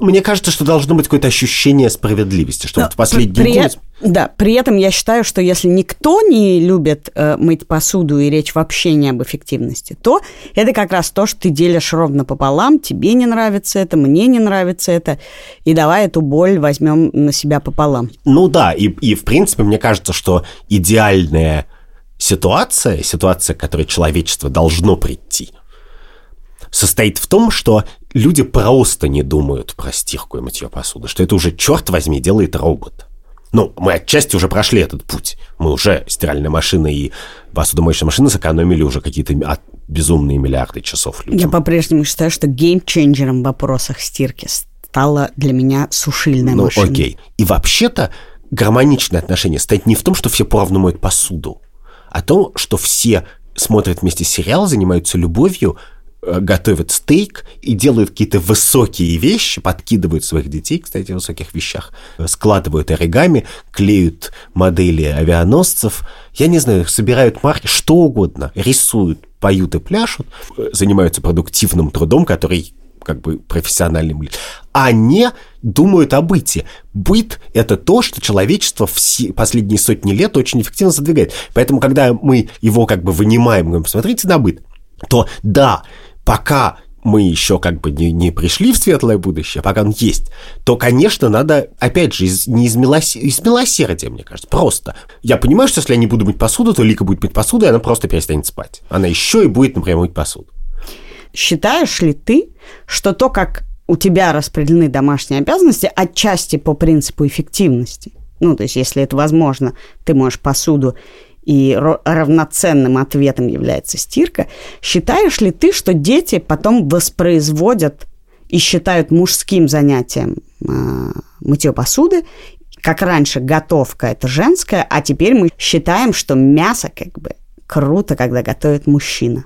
Мне кажется, что должно быть какое-то ощущение справедливости, что Но вот последний при, год... Да, при этом я считаю, что если никто не любит э, мыть посуду и речь вообще не об эффективности, то это как раз то, что ты делишь ровно пополам, тебе не нравится это, мне не нравится это, и давай эту боль возьмем на себя пополам. Ну да, и, и в принципе мне кажется, что идеальная ситуация, ситуация, к которой человечество должно прийти, состоит в том, что люди просто не думают про стирку и мытье посуды, что это уже, черт возьми, делает робот. Ну, мы отчасти уже прошли этот путь. Мы уже стиральная машина и посудомоечная машина сэкономили уже какие-то безумные миллиарды часов людям. Я по-прежнему считаю, что геймченджером в вопросах стирки стала для меня сушильная ну, машина. Ну, окей. И вообще-то гармоничное отношение стоит не в том, что все поровну моют посуду, а то, что все смотрят вместе сериал, занимаются любовью, готовят стейк и делают какие-то высокие вещи, подкидывают своих детей, кстати, в высоких вещах, складывают оригами, клеют модели авианосцев, я не знаю, собирают марки, что угодно, рисуют, поют и пляшут, э, занимаются продуктивным трудом, который как бы профессиональным, а не думают о быте. Быт – это то, что человечество все последние сотни лет очень эффективно задвигает. Поэтому, когда мы его как бы вынимаем, говорим, посмотрите на быт, то да, пока мы еще как бы не, не пришли в светлое будущее, пока он есть, то, конечно, надо, опять же, из, не из, милос... из милосердия, мне кажется, просто. Я понимаю, что если я не буду мыть посуду, то Лика будет мыть посуду, и она просто перестанет спать. Она еще и будет, например, мыть посуду. Считаешь ли ты, что то, как у тебя распределены домашние обязанности, отчасти по принципу эффективности, ну, то есть, если это возможно, ты можешь посуду и равноценным ответом является стирка, считаешь ли ты, что дети потом воспроизводят и считают мужским занятием э, мытье посуды, как раньше готовка это женская, а теперь мы считаем, что мясо как бы круто, когда готовит мужчина.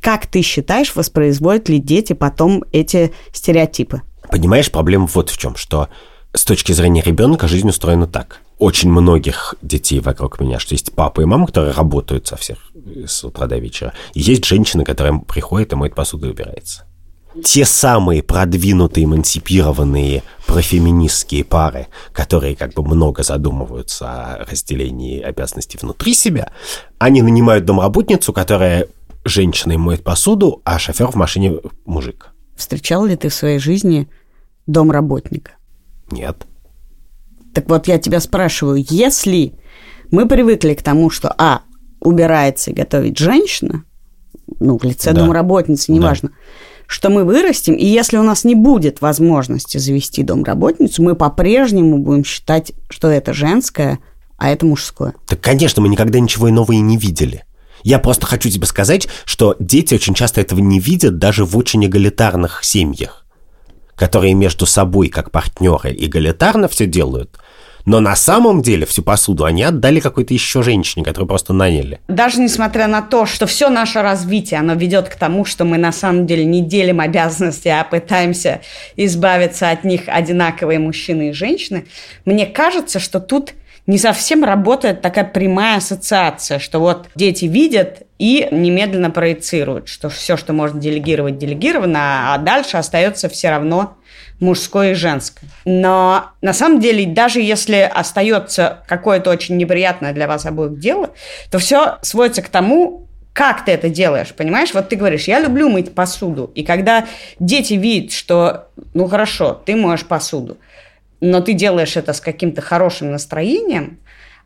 Как ты считаешь, воспроизводят ли дети потом эти стереотипы? Понимаешь, проблема вот в чем, что с точки зрения ребенка жизнь устроена так. Очень многих детей вокруг меня, что есть папа и мама, которые работают со всех с утра до вечера. И есть женщина, которая приходит и моет посуду и убирается. Те самые продвинутые, эмансипированные профеминистские пары, которые как бы много задумываются о разделении обязанностей внутри себя, они нанимают домработницу, которая женщина моет посуду, а шофер в машине мужик. Встречал ли ты в своей жизни домработника? Нет. Так вот, я тебя спрашиваю, если мы привыкли к тому, что, а, убирается и готовит женщина, ну, в лице да. домработницы, неважно, да. что мы вырастем, и если у нас не будет возможности завести домработницу, мы по-прежнему будем считать, что это женское, а это мужское. Так, конечно, мы никогда ничего иного и не видели. Я просто хочу тебе сказать, что дети очень часто этого не видят даже в очень эгалитарных семьях, которые между собой, как партнеры, эгалитарно все делают, но на самом деле всю посуду они отдали какой-то еще женщине, которую просто наняли. Даже несмотря на то, что все наше развитие, оно ведет к тому, что мы на самом деле не делим обязанности, а пытаемся избавиться от них одинаковые мужчины и женщины, мне кажется, что тут не совсем работает такая прямая ассоциация, что вот дети видят и немедленно проецируют, что все, что можно делегировать, делегировано, а дальше остается все равно мужское и женское. Но на самом деле, даже если остается какое-то очень неприятное для вас обоих дело, то все сводится к тому, как ты это делаешь, понимаешь? Вот ты говоришь, я люблю мыть посуду. И когда дети видят, что, ну хорошо, ты моешь посуду, но ты делаешь это с каким-то хорошим настроением,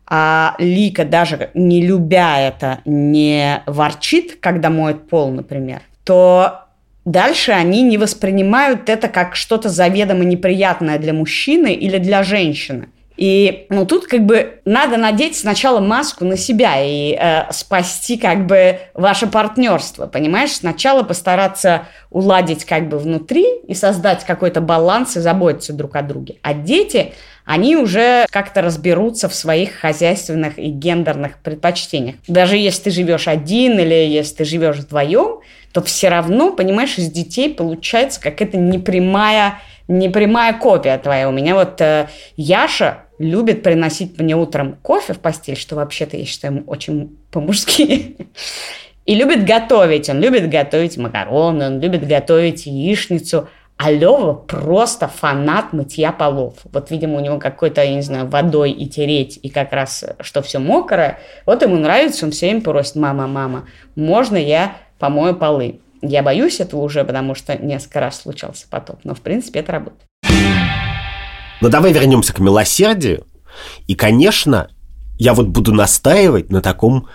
а Лика даже не любя это, не ворчит, когда моет пол, например, то дальше они не воспринимают это как что-то заведомо неприятное для мужчины или для женщины. И ну, тут как бы надо надеть сначала маску на себя и э, спасти как бы ваше партнерство, понимаешь? Сначала постараться уладить как бы внутри и создать какой-то баланс и заботиться друг о друге. А дети, они уже как-то разберутся в своих хозяйственных и гендерных предпочтениях. Даже если ты живешь один или если ты живешь вдвоем, то все равно, понимаешь, из детей получается какая-то непрямая непрямая копия твоя. У меня вот э, Яша любит приносить мне утром кофе в постель, что вообще-то, я считаю, очень по-мужски. И любит готовить. Он любит готовить макароны, он любит готовить яичницу. А Лева просто фанат мытья полов. Вот, видимо, у него какой-то, я не знаю, водой и тереть, и как раз, что все мокрое. Вот ему нравится, он все время просит, мама, мама, можно я помою полы? Я боюсь этого уже, потому что несколько раз случался потоп, но, в принципе, это работает. Но давай вернемся к милосердию. И, конечно, я вот буду настаивать на таком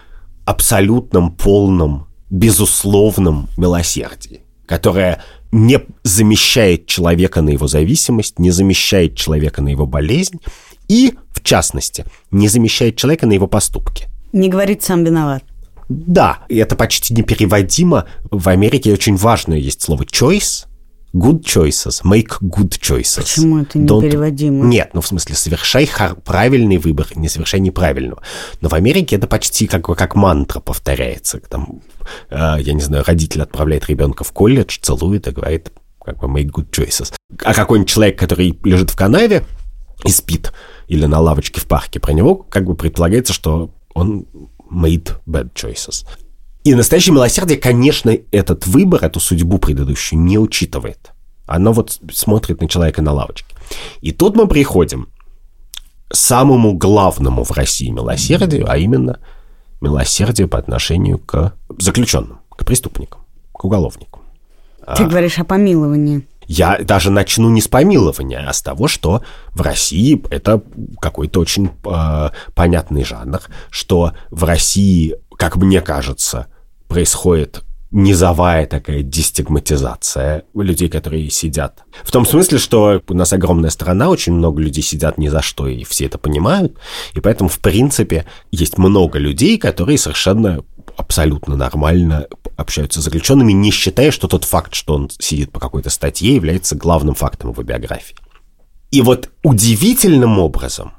абсолютном, полном, безусловном милосердии. которая не замещает человека на его зависимость, не замещает человека на его болезнь и, в частности, не замещает человека на его поступки. Не говорит сам виноват. Да, и это почти непереводимо. В Америке очень важное есть слово choice, good choices, make good choices. Почему это непереводимо? Нет, ну в смысле, совершай правильный выбор, не совершай неправильного. Но в Америке это почти как, как мантра повторяется. Там, э, я не знаю, родитель отправляет ребенка в колледж, целует и говорит, как бы, make good choices. А какой-нибудь человек, который лежит в канаве и спит, или на лавочке в парке, про него как бы предполагается, что он made bad choices. И настоящее милосердие, конечно, этот выбор, эту судьбу предыдущую не учитывает. Оно вот смотрит на человека на лавочке. И тут мы приходим к самому главному в России милосердию, а именно милосердие по отношению к заключенным, к преступникам, к уголовникам. Ты а, говоришь о помиловании. Я даже начну не с помилования, а с того, что в России это какой-то очень э, понятный жанр, что в России, как мне кажется, происходит низовая такая дестигматизация людей, которые сидят. В том смысле, что у нас огромная страна, очень много людей сидят ни за что, и все это понимают. И поэтому, в принципе, есть много людей, которые совершенно абсолютно нормально общаются с заключенными, не считая, что тот факт, что он сидит по какой-то статье, является главным фактом его биографии. И вот удивительным образом,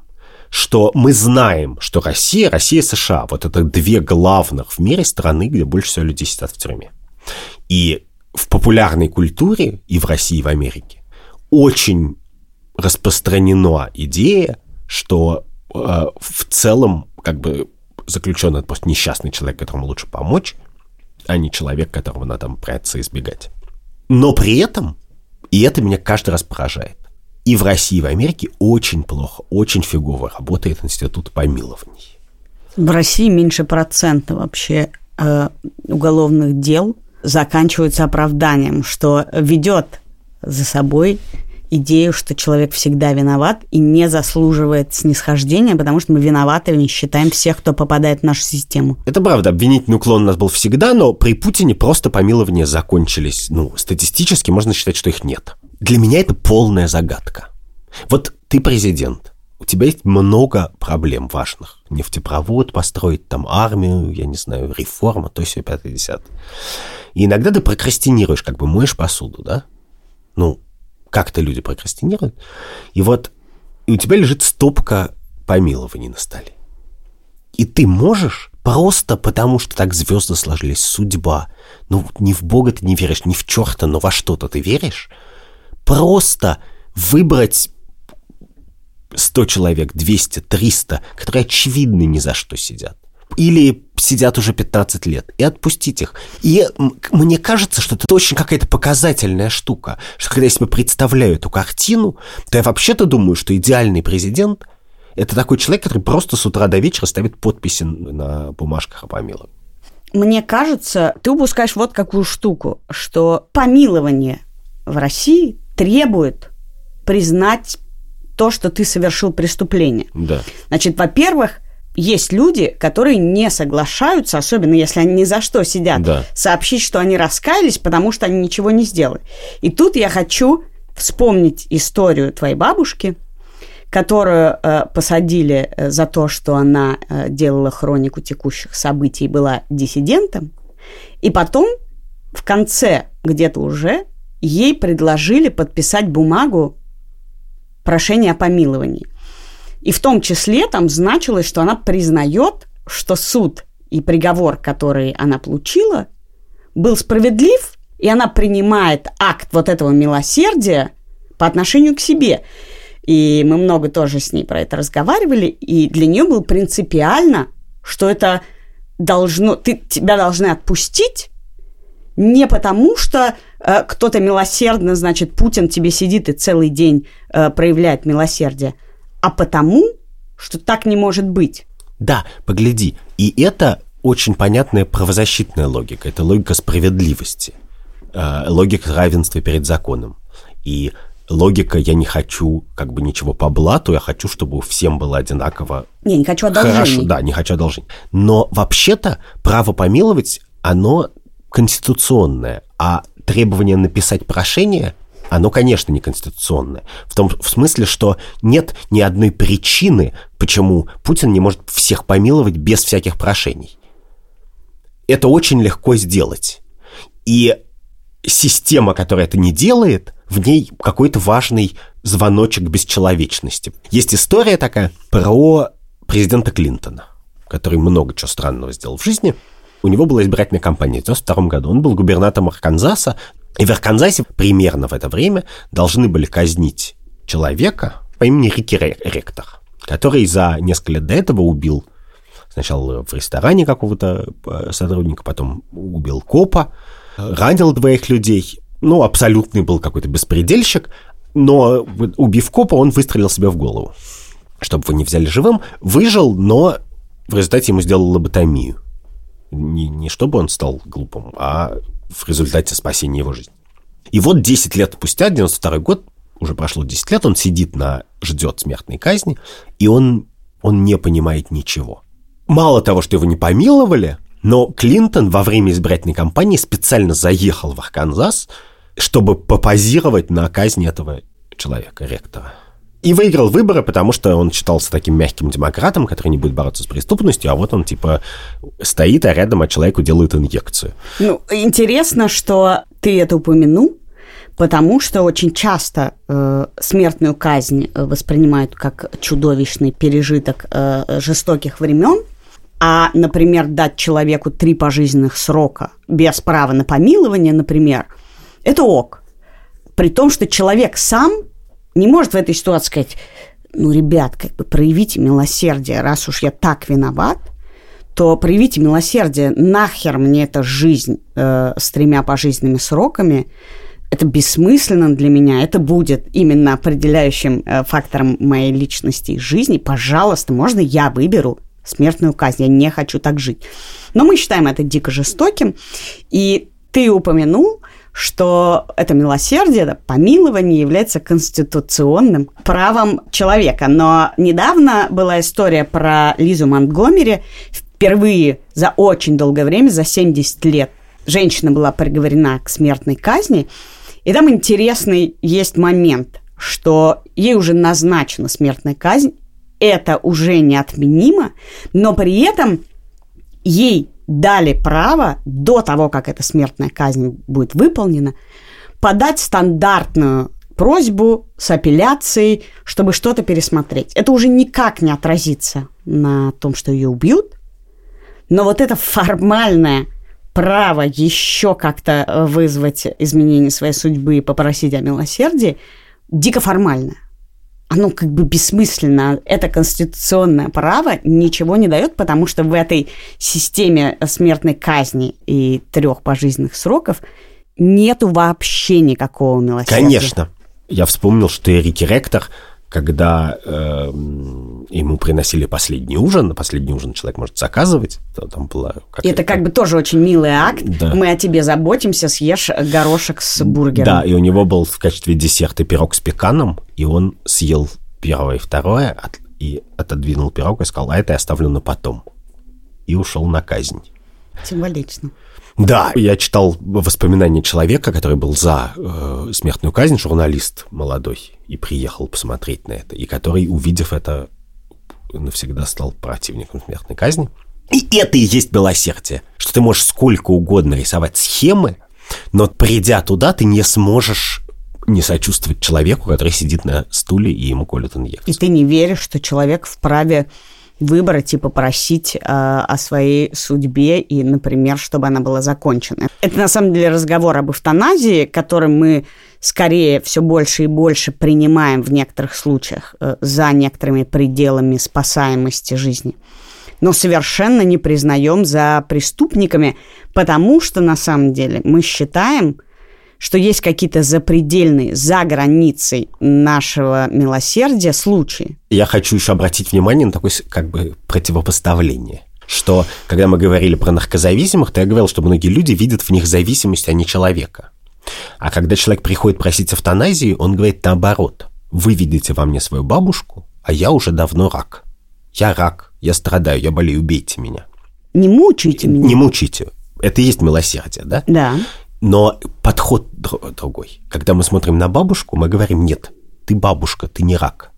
что мы знаем, что Россия, Россия и США, вот это две главных в мире страны, где больше всего людей сидят в тюрьме. И в популярной культуре и в России, и в Америке очень распространена идея, что э, в целом как бы заключенный это просто несчастный человек, которому лучше помочь, а не человек, которого надо прятаться и избегать. Но при этом, и это меня каждый раз поражает, и в России, и в Америке очень плохо, очень фигово работает институт помилований. В России меньше процента вообще э, уголовных дел заканчиваются оправданием, что ведет за собой идею, что человек всегда виноват и не заслуживает снисхождения, потому что мы виноватыми считаем всех, кто попадает в нашу систему. Это правда, обвинительный уклон у нас был всегда, но при Путине просто помилования закончились. Ну, статистически можно считать, что их нет. Для меня это полная загадка. Вот ты президент, у тебя есть много проблем важных. Нефтепровод построить, там армию, я не знаю, реформа, то есть 5-10. И иногда ты прокрастинируешь, как бы моешь посуду, да? Ну, как-то люди прокрастинируют. И вот и у тебя лежит стопка помилований на столе. И ты можешь просто потому, что так звезды сложились, судьба. Ну, не в Бога ты не веришь, не в черта, но во что-то ты веришь. Просто выбрать 100 человек, 200, 300, которые очевидно ни за что сидят или сидят уже 15 лет, и отпустить их. И мне кажется, что это очень какая-то показательная штука, что когда я себе представляю эту картину, то я вообще-то думаю, что идеальный президент – это такой человек, который просто с утра до вечера ставит подписи на бумажках о помиловании. Мне кажется, ты упускаешь вот какую штуку, что помилование в России требует признать то, что ты совершил преступление. Да. Значит, во-первых, есть люди, которые не соглашаются, особенно если они ни за что сидят, да. сообщить, что они раскаялись, потому что они ничего не сделали. И тут я хочу вспомнить историю твоей бабушки, которую э, посадили э, за то, что она э, делала хронику текущих событий и была диссидентом. И потом, в конце где-то уже, ей предложили подписать бумагу прошения о помиловании. И в том числе там значилось, что она признает, что суд и приговор, который она получила, был справедлив, и она принимает акт вот этого милосердия по отношению к себе. И мы много тоже с ней про это разговаривали, и для нее было принципиально, что это должно, ты, тебя должны отпустить не потому, что кто-то милосердно, значит, Путин тебе сидит и целый день э, проявляет милосердие, а потому, что так не может быть. Да, погляди. И это очень понятная правозащитная логика. Это логика справедливости, э, логика равенства перед законом. И логика «я не хочу как бы ничего по блату, я хочу, чтобы всем было одинаково». Не, не хочу одолжений. Хорошо, да, не хочу одолжений. Но вообще-то право помиловать, оно конституционное. А требование написать прошение, оно, конечно, неконституционное. В том в смысле, что нет ни одной причины, почему Путин не может всех помиловать без всяких прошений. Это очень легко сделать. И система, которая это не делает, в ней какой-то важный звоночек бесчеловечности. Есть история такая про президента Клинтона, который много чего странного сделал в жизни. У него была избирательная кампания в 1992 году. Он был губернатором Арканзаса, и в Арканзасе примерно в это время должны были казнить человека по имени Рики Ректор, который за несколько лет до этого убил сначала в ресторане какого-то э, сотрудника, потом убил копа, ранил двоих людей. Ну, абсолютный был какой-то беспредельщик, но убив копа, он выстрелил себе в голову. Чтобы вы не взяли живым, выжил, но в результате ему сделали лоботомию. Не, не чтобы он стал глупым, а в результате спасения его жизни. И вот 10 лет спустя, 92 год, уже прошло 10 лет, он сидит на, ждет смертной казни, и он, он не понимает ничего. Мало того, что его не помиловали, но Клинтон во время избирательной кампании специально заехал в Арканзас, чтобы попозировать на казни этого человека, ректора. И выиграл выборы, потому что он считался таким мягким демократом, который не будет бороться с преступностью, а вот он, типа, стоит, а рядом от человеку делают инъекцию. Ну, интересно, что ты это упомянул, потому что очень часто э, смертную казнь э, воспринимают как чудовищный пережиток э, жестоких времен, а, например, дать человеку три пожизненных срока без права на помилование, например, это ок. При том, что человек сам не может в этой ситуации сказать, ну, ребят, как бы проявите милосердие, раз уж я так виноват, то проявите милосердие, нахер мне эта жизнь э, с тремя пожизненными сроками, это бессмысленно для меня, это будет именно определяющим э, фактором моей личности и жизни. Пожалуйста, можно я выберу смертную казнь, я не хочу так жить. Но мы считаем это дико жестоким, и ты упомянул, что это милосердие, это помилование является конституционным правом человека. Но недавно была история про Лизу Монтгомери. Впервые за очень долгое время, за 70 лет, женщина была приговорена к смертной казни. И там интересный есть момент, что ей уже назначена смертная казнь, это уже неотменимо, но при этом ей дали право до того, как эта смертная казнь будет выполнена, подать стандартную просьбу с апелляцией, чтобы что-то пересмотреть. Это уже никак не отразится на том, что ее убьют, но вот это формальное право еще как-то вызвать изменение своей судьбы и попросить о милосердии дико формальное оно как бы бессмысленно. Это конституционное право ничего не дает, потому что в этой системе смертной казни и трех пожизненных сроков нету вообще никакого милосердия. Конечно. Я вспомнил, что Эрики Ректор когда э, ему приносили последний ужин, на последний ужин человек может заказывать, то там была... Это как бы тоже очень милый акт. Да. Мы о тебе заботимся, съешь горошек с бургером. Да, и у него был в качестве десерта пирог с пеканом, и он съел первое и второе, от, и отодвинул пирог и сказал, а это я оставлю на потом. И ушел на казнь. Символично. Да, я читал воспоминания человека, который был за э, смертную казнь, журналист молодой, и приехал посмотреть на это, и который, увидев это, навсегда стал противником смертной казни. И это и есть милосердие, что ты можешь сколько угодно рисовать схемы, но придя туда, ты не сможешь не сочувствовать человеку, который сидит на стуле и ему колют инъекцию. И ты не веришь, что человек вправе выбрать и попросить э, о своей судьбе и, например, чтобы она была закончена. Это на самом деле разговор об эвтаназии, который мы скорее все больше и больше принимаем в некоторых случаях э, за некоторыми пределами спасаемости жизни но совершенно не признаем за преступниками, потому что на самом деле мы считаем, что есть какие-то запредельные, за границей нашего милосердия случаи. Я хочу еще обратить внимание на такое как бы противопоставление что когда мы говорили про наркозависимых, то я говорил, что многие люди видят в них зависимость, а не человека. А когда человек приходит просить эвтаназии, он говорит наоборот. Вы видите во мне свою бабушку, а я уже давно рак. Я рак, я страдаю, я болею, убейте меня. Не мучайте меня. Не мучайте. Это и есть милосердие, да? Да. Но подход другой. Когда мы смотрим на бабушку, мы говорим, нет, ты бабушка, ты не рак.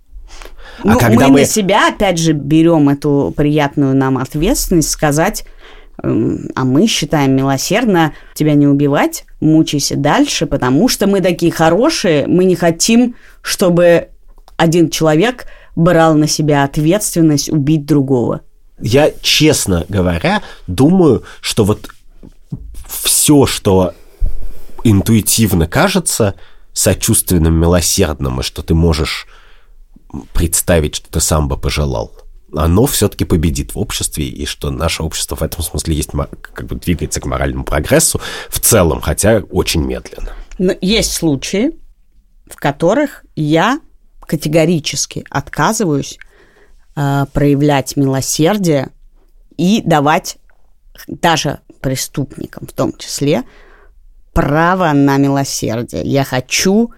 А ну, когда мы, мы на себя, опять же, берем эту приятную нам ответственность сказать, эм, а мы считаем милосердно тебя не убивать, мучайся дальше, потому что мы такие хорошие, мы не хотим, чтобы один человек брал на себя ответственность убить другого. Я, честно говоря, думаю, что вот все, что интуитивно кажется сочувственным, милосердным, и что ты можешь представить, что ты сам бы пожелал, оно все-таки победит в обществе, и что наше общество в этом смысле есть, как бы двигается к моральному прогрессу в целом, хотя очень медленно. Но есть случаи, в которых я категорически отказываюсь э, проявлять милосердие и давать даже преступникам в том числе право на милосердие. Я хочу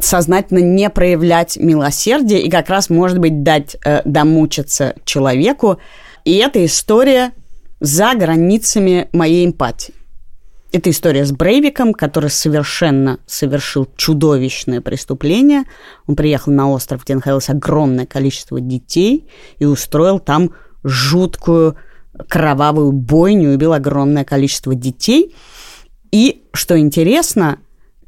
сознательно не проявлять милосердие и как раз, может быть, дать э, домучиться человеку. И эта история за границами моей эмпатии. Это история с Брейвиком, который совершенно совершил чудовищное преступление. Он приехал на остров, где находилось огромное количество детей, и устроил там жуткую кровавую бойню, убил огромное количество детей. И, что интересно,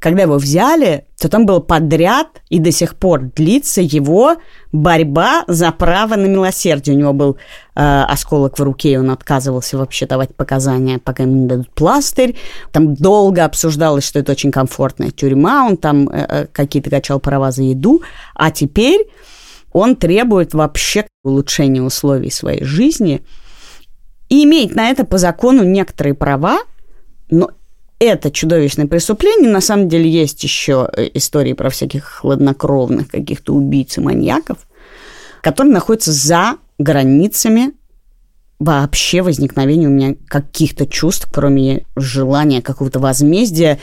когда его взяли, то там был подряд, и до сих пор длится его борьба за право на милосердие. У него был э, осколок в руке, и он отказывался вообще давать показания, пока ему не дадут пластырь. Там долго обсуждалось, что это очень комфортная тюрьма, он там э, э какие-то качал права за еду. А теперь он требует вообще улучшения условий своей жизни и имеет на это по закону некоторые права, но это чудовищное преступление. На самом деле есть еще э, истории про всяких хладнокровных каких-то убийц и маньяков, которые находятся за границами вообще возникновения у меня каких-то чувств, кроме желания какого-то возмездия,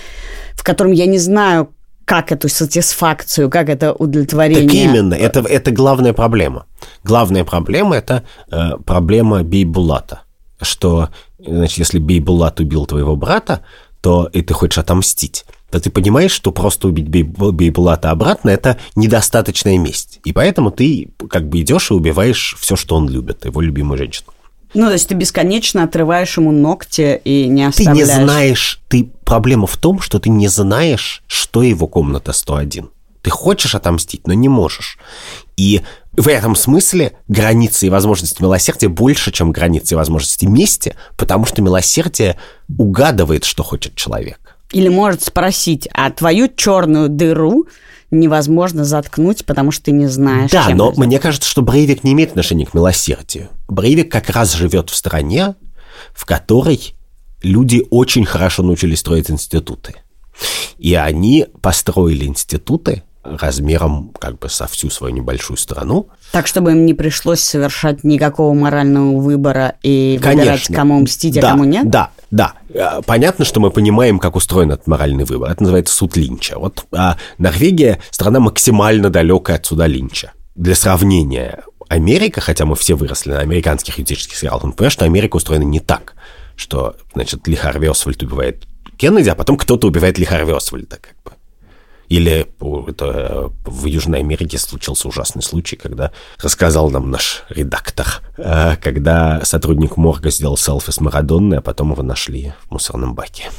в котором я не знаю, как эту сатисфакцию, как это удовлетворение. Так именно, это, это главная проблема. Главная проблема – это э, проблема Бейбулата. Что, значит, если Бейбулат убил твоего брата, то и ты хочешь отомстить, то ты понимаешь, что просто убить Бейбулата обратно – это недостаточная месть. И поэтому ты как бы идешь и убиваешь все, что он любит, его любимую женщину. Ну, то есть ты бесконечно отрываешь ему ногти и не оставляешь... Ты не знаешь, ты... Проблема в том, что ты не знаешь, что его комната 101. Ты хочешь отомстить, но не можешь. И в этом смысле границы и возможности милосердия больше, чем границы и возможности мести, потому что милосердие угадывает, что хочет человек. Или может спросить, а твою черную дыру невозможно заткнуть, потому что ты не знаешь. Да, но мне кажется, что Брейвик не имеет отношения к милосердию. Брейвик как раз живет в стране, в которой люди очень хорошо научились строить институты. И они построили институты, размером как бы со всю свою небольшую страну. Так, чтобы им не пришлось совершать никакого морального выбора и Конечно. выбирать, кому мстить, а да, кому нет? Да, да. Э, понятно, что мы понимаем, как устроен этот моральный выбор. Это называется суд Линча. Вот а Норвегия – страна максимально далекая от суда Линча. Для сравнения, Америка, хотя мы все выросли на американских юридических сериалах, мы понимаем, что Америка устроена не так, что, значит, Ли Харви Освальд убивает Кеннеди, а потом кто-то убивает Ли Харви Освальда. Как бы. Или это, в Южной Америке случился ужасный случай, когда рассказал нам наш редактор, э, когда сотрудник морга сделал селфи с Марадонной, а потом его нашли в мусорном баке.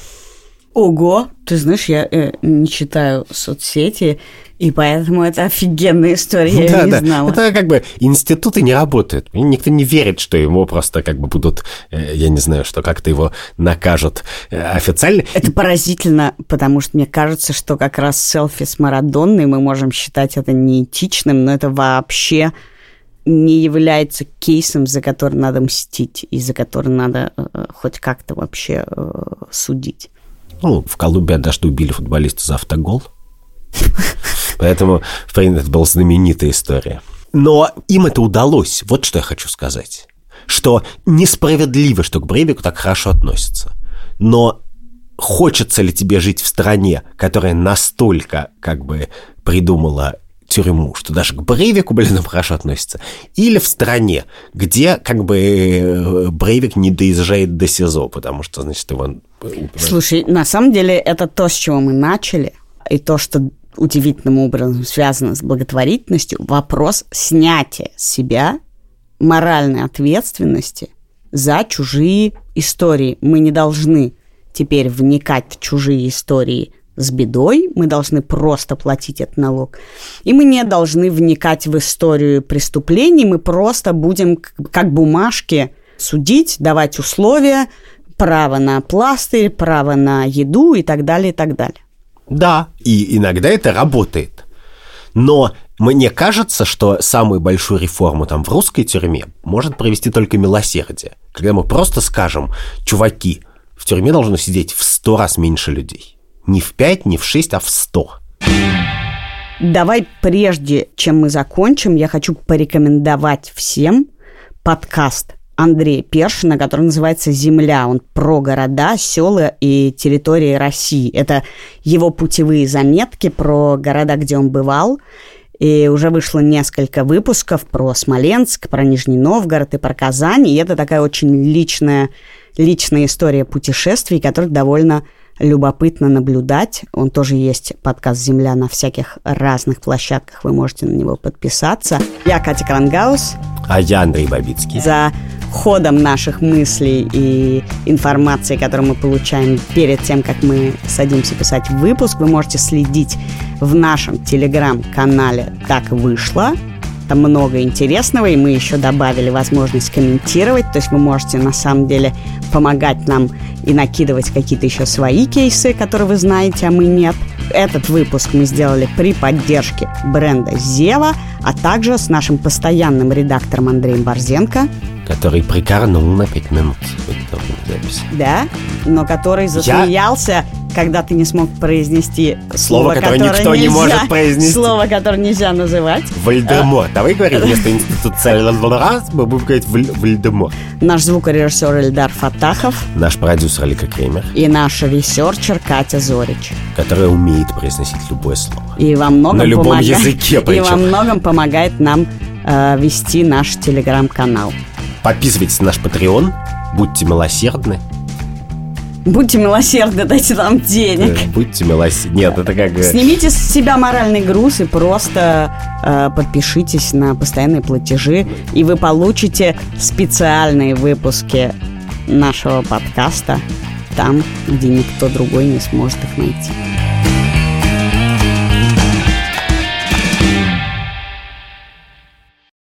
Ого, ты знаешь, я э, не читаю соцсети, и поэтому это офигенная история, я да, не да. знала. Это как бы институты не работают. Никто не верит, что его просто как бы будут, э, я не знаю, что как-то его накажут э, официально. Это поразительно, потому что мне кажется, что как раз селфи с Марадонной мы можем считать это неэтичным, но это вообще не является кейсом, за который надо мстить и за который надо э, хоть как-то вообще судить. Ну, в Колумбии однажды убили футболиста за автогол. Поэтому, в принципе, это была знаменитая история. Но им это удалось. Вот что я хочу сказать. Что несправедливо, что к Брейвику так хорошо относятся. Но хочется ли тебе жить в стране, которая настолько как бы придумала тюрьму, что даже к Брейвику, блин, хорошо относится, или в стране, где как бы э, Брейвик не доезжает до СИЗО, потому что, значит, его... Слушай, на самом деле это то, с чего мы начали, и то, что удивительным образом связано с благотворительностью, вопрос снятия себя моральной ответственности за чужие истории. Мы не должны теперь вникать в чужие истории с бедой, мы должны просто платить этот налог. И мы не должны вникать в историю преступлений, мы просто будем как бумажки судить, давать условия, право на пластырь, право на еду и так далее, и так далее. Да, и иногда это работает. Но мне кажется, что самую большую реформу там в русской тюрьме может провести только милосердие. Когда мы просто скажем, чуваки, в тюрьме должно сидеть в сто раз меньше людей. Не в пять, не в шесть, а в сто. Давай прежде, чем мы закончим, я хочу порекомендовать всем подкаст Андрея Першина, который называется «Земля». Он про города, села и территории России. Это его путевые заметки про города, где он бывал. И уже вышло несколько выпусков про Смоленск, про Нижний Новгород и про Казань. И это такая очень личная, личная история путешествий, которая довольно любопытно наблюдать. Он тоже есть подкаст «Земля» на всяких разных площадках. Вы можете на него подписаться. Я Катя Крангаус. А я Андрей Бабицкий. За ходом наших мыслей и информации, которую мы получаем перед тем, как мы садимся писать выпуск, вы можете следить в нашем телеграм-канале «Так вышло». Там много интересного, и мы еще добавили возможность комментировать. То есть вы можете на самом деле помогать нам и накидывать какие-то еще свои кейсы, которые вы знаете, а мы нет. Этот выпуск мы сделали при поддержке бренда Zewa, а также с нашим постоянным редактором Андреем Борзенко который прикорнул на пять минут записи. Да, но который засмеялся, Я... когда ты не смог произнести слово, слово которое, которое никто нельзя, не может произнести. Слово, которое нельзя называть. Вальдемор. А... Давай говорим вместо института мы будем говорить Вальдемор. Наш звукорежиссер Эльдар Фатахов. Наш продюсер Алика Кремер. И наш researcher Катя Зорич. Которая умеет произносить любое слово. И во многом На любом помогает, языке причем. И во многом помогает нам э, вести наш телеграм-канал. Подписывайтесь на наш Patreon, будьте милосердны. Будьте милосердны, дайте нам денег. Да, будьте милосердны. Нет, это как... Снимите с себя моральный груз и просто э, подпишитесь на постоянные платежи, и вы получите специальные выпуски нашего подкаста там, где никто другой не сможет их найти.